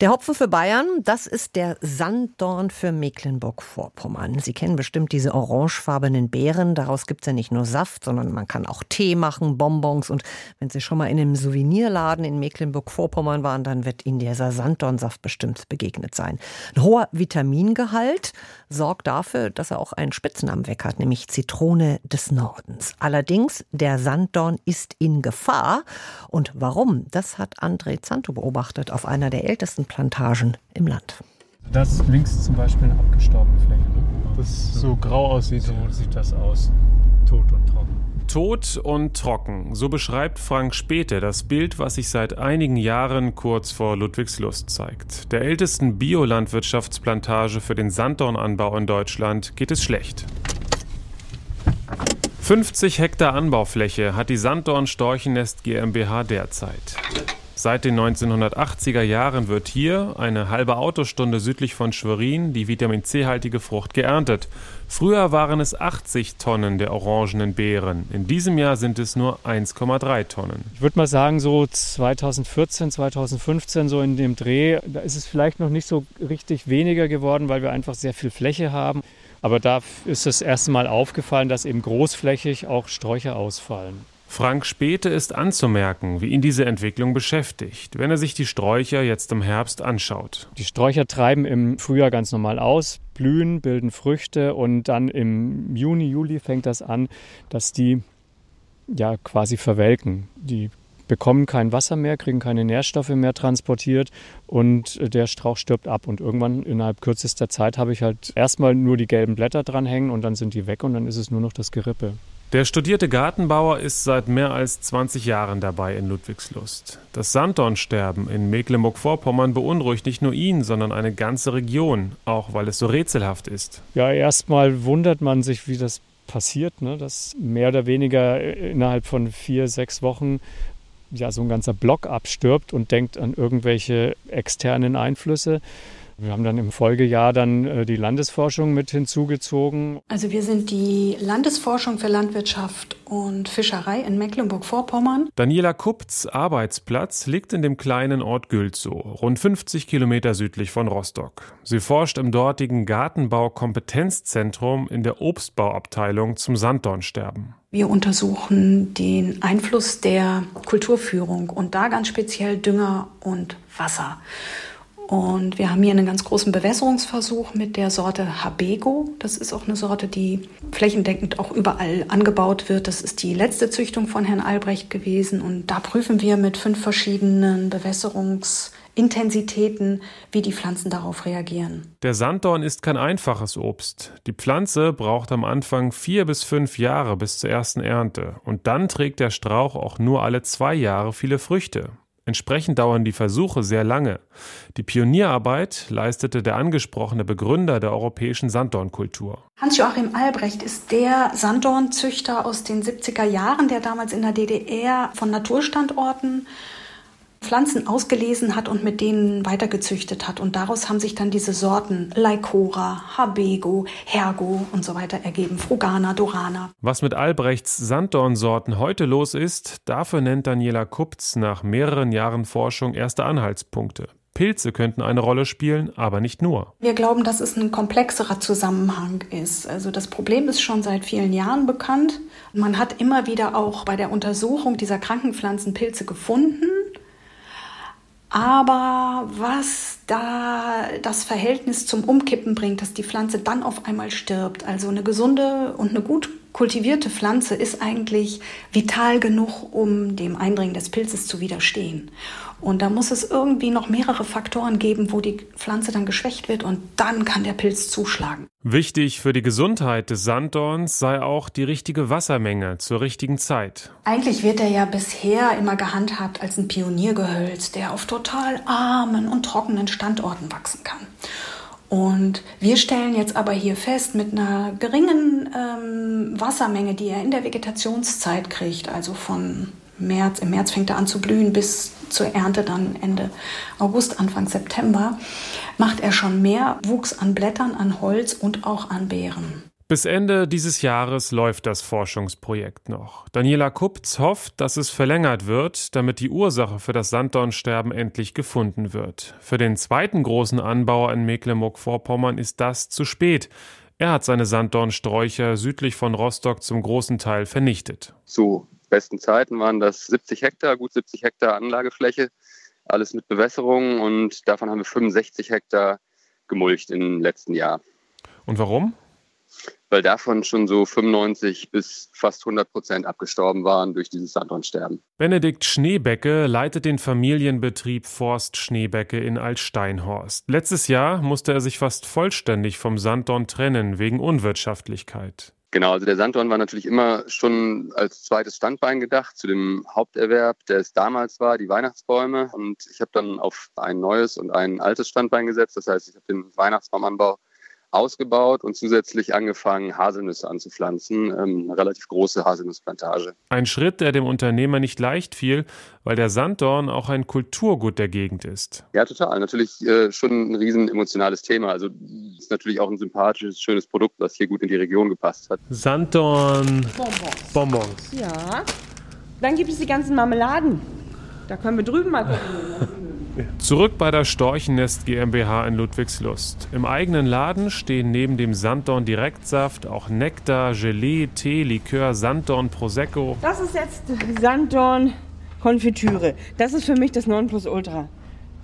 der Hopfen für Bayern, das ist der Sanddorn für Mecklenburg-Vorpommern. Sie kennen bestimmt diese orangefarbenen Beeren. Daraus gibt es ja nicht nur Saft, sondern man kann auch Tee machen, Bonbons. Und wenn Sie schon mal in einem Souvenirladen in Mecklenburg-Vorpommern waren, dann wird Ihnen dieser Sanddornsaft bestimmt begegnet sein. Ein hoher Vitamingehalt sorgt dafür, dass er auch einen Spitznamen weg hat, nämlich Zitrone des Nordens. Allerdings, der Sanddorn ist in Gefahr. Und warum? Das hat André Zanto beobachtet auf einer der ältesten Plantagen im Land. Das ist links zum Beispiel eine abgestorbene Fläche, ne? das so grau aussieht. So sieht das aus, tot und trocken. Tot und trocken, so beschreibt Frank Späte das Bild, was sich seit einigen Jahren kurz vor Ludwigslust zeigt. Der ältesten Biolandwirtschaftsplantage für den Sanddornanbau in Deutschland geht es schlecht. 50 Hektar Anbaufläche hat die Sanddorn Storchennest GmbH derzeit. Seit den 1980er Jahren wird hier, eine halbe Autostunde südlich von Schwerin, die Vitamin C-haltige Frucht geerntet. Früher waren es 80 Tonnen der orangenen Beeren. In diesem Jahr sind es nur 1,3 Tonnen. Ich würde mal sagen, so 2014, 2015, so in dem Dreh, da ist es vielleicht noch nicht so richtig weniger geworden, weil wir einfach sehr viel Fläche haben. Aber da ist es erste Mal aufgefallen, dass eben großflächig auch Sträucher ausfallen. Frank Späte ist anzumerken, wie ihn diese Entwicklung beschäftigt, wenn er sich die Sträucher jetzt im Herbst anschaut. Die Sträucher treiben im Frühjahr ganz normal aus, blühen, bilden Früchte und dann im Juni, Juli fängt das an, dass die ja quasi verwelken. Die bekommen kein Wasser mehr, kriegen keine Nährstoffe mehr transportiert und der Strauch stirbt ab. Und irgendwann innerhalb kürzester Zeit habe ich halt erstmal nur die gelben Blätter dranhängen und dann sind die weg und dann ist es nur noch das Gerippe. Der studierte Gartenbauer ist seit mehr als 20 Jahren dabei in Ludwigslust. Das Sanddornsterben in Mecklenburg-Vorpommern beunruhigt nicht nur ihn, sondern eine ganze Region, auch weil es so rätselhaft ist. Ja, erstmal wundert man sich, wie das passiert, ne? dass mehr oder weniger innerhalb von vier, sechs Wochen ja so ein ganzer Block abstirbt und denkt an irgendwelche externen Einflüsse. Wir haben dann im Folgejahr dann äh, die Landesforschung mit hinzugezogen. Also wir sind die Landesforschung für Landwirtschaft und Fischerei in Mecklenburg-Vorpommern. Daniela Kupz Arbeitsplatz liegt in dem kleinen Ort Gülzow, rund 50 Kilometer südlich von Rostock. Sie forscht im dortigen Gartenbau-Kompetenzzentrum in der Obstbauabteilung zum Sanddornsterben. Wir untersuchen den Einfluss der Kulturführung und da ganz speziell Dünger und Wasser. Und wir haben hier einen ganz großen Bewässerungsversuch mit der Sorte Habego. Das ist auch eine Sorte, die flächendeckend auch überall angebaut wird. Das ist die letzte Züchtung von Herrn Albrecht gewesen. Und da prüfen wir mit fünf verschiedenen Bewässerungsintensitäten, wie die Pflanzen darauf reagieren. Der Sanddorn ist kein einfaches Obst. Die Pflanze braucht am Anfang vier bis fünf Jahre bis zur ersten Ernte. Und dann trägt der Strauch auch nur alle zwei Jahre viele Früchte. Entsprechend dauern die Versuche sehr lange. Die Pionierarbeit leistete der angesprochene Begründer der europäischen Sanddornkultur. Hans-Joachim Albrecht ist der Sanddornzüchter aus den 70er Jahren, der damals in der DDR von Naturstandorten Pflanzen ausgelesen hat und mit denen weitergezüchtet hat. Und daraus haben sich dann diese Sorten Lycora, Habego, Hergo und so weiter ergeben. Frugana, Dorana. Was mit Albrechts Sanddornsorten heute los ist, dafür nennt Daniela Kupz nach mehreren Jahren Forschung erste Anhaltspunkte. Pilze könnten eine Rolle spielen, aber nicht nur. Wir glauben, dass es ein komplexerer Zusammenhang ist. Also das Problem ist schon seit vielen Jahren bekannt. Man hat immer wieder auch bei der Untersuchung dieser Krankenpflanzen Pilze gefunden. Aber was da das Verhältnis zum Umkippen bringt, dass die Pflanze dann auf einmal stirbt, also eine gesunde und eine gut kultivierte Pflanze ist eigentlich vital genug, um dem Eindringen des Pilzes zu widerstehen. Und da muss es irgendwie noch mehrere Faktoren geben, wo die Pflanze dann geschwächt wird und dann kann der Pilz zuschlagen. Wichtig für die Gesundheit des Sanddorns sei auch die richtige Wassermenge zur richtigen Zeit. Eigentlich wird er ja bisher immer gehandhabt als ein Pioniergehölz, der auf total armen und trockenen Standorten wachsen kann. Und wir stellen jetzt aber hier fest, mit einer geringen ähm, Wassermenge, die er in der Vegetationszeit kriegt, also von März, im März fängt er an zu blühen bis zur Ernte dann Ende August, Anfang September, macht er schon mehr Wuchs an Blättern, an Holz und auch an Beeren. Bis Ende dieses Jahres läuft das Forschungsprojekt noch. Daniela Kupz hofft, dass es verlängert wird, damit die Ursache für das Sanddornsterben endlich gefunden wird. Für den zweiten großen Anbauer in Mecklenburg-Vorpommern ist das zu spät. Er hat seine Sanddornsträucher südlich von Rostock zum großen Teil vernichtet. Zu besten Zeiten waren das 70 Hektar, gut 70 Hektar Anlagefläche, alles mit Bewässerung und davon haben wir 65 Hektar gemulcht im letzten Jahr. Und warum? Weil davon schon so 95 bis fast 100 Prozent abgestorben waren durch dieses Sanddornsterben. Benedikt Schneebecke leitet den Familienbetrieb Forst Schneebecke in Altsteinhorst. Letztes Jahr musste er sich fast vollständig vom Sanddorn trennen wegen Unwirtschaftlichkeit. Genau, also der Sanddorn war natürlich immer schon als zweites Standbein gedacht zu dem Haupterwerb, der es damals war, die Weihnachtsbäume. Und ich habe dann auf ein neues und ein altes Standbein gesetzt. Das heißt, ich habe den Weihnachtsbaumanbau ausgebaut und zusätzlich angefangen, Haselnüsse anzupflanzen, ähm, eine relativ große Haselnussplantage. Ein Schritt, der dem Unternehmer nicht leicht fiel, weil der Sanddorn auch ein Kulturgut der Gegend ist. Ja, total. Natürlich äh, schon ein riesen emotionales Thema. Also ist natürlich auch ein sympathisches, schönes Produkt, was hier gut in die Region gepasst hat. Sanddorn Bonbons. Bonbons. Ja. Dann gibt es die ganzen Marmeladen. Da können wir drüben mal gucken. Zurück bei der Storchennest GmbH in Ludwigslust. Im eigenen Laden stehen neben dem Sanddorn Direktsaft auch Nektar, Gelee, Tee, Likör, Sanddorn Prosecco. Das ist jetzt Sanddorn Konfitüre. Das ist für mich das Nonplusultra.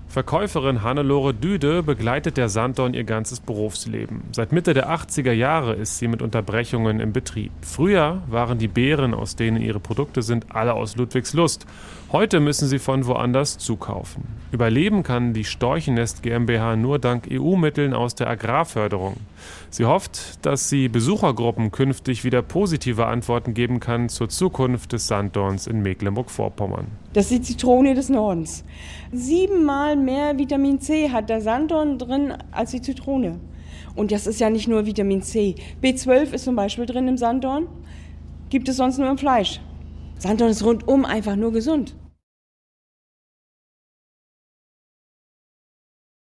Verkäuferin Hannelore Düde begleitet der Sanddorn ihr ganzes Berufsleben. Seit Mitte der 80er Jahre ist sie mit Unterbrechungen im Betrieb. Früher waren die Beeren, aus denen ihre Produkte sind, alle aus Ludwigslust. Heute müssen sie von woanders zukaufen. Überleben kann die Storchennest GmbH nur dank EU-Mitteln aus der Agrarförderung. Sie hofft, dass sie Besuchergruppen künftig wieder positive Antworten geben kann zur Zukunft des Sanddorns in Mecklenburg-Vorpommern. Das ist die Zitrone des Nordens. Siebenmal mehr Vitamin C hat der Sanddorn drin als die Zitrone. Und das ist ja nicht nur Vitamin C. B12 ist zum Beispiel drin im Sanddorn. Gibt es sonst nur im Fleisch. Sanddorn ist rundum einfach nur gesund.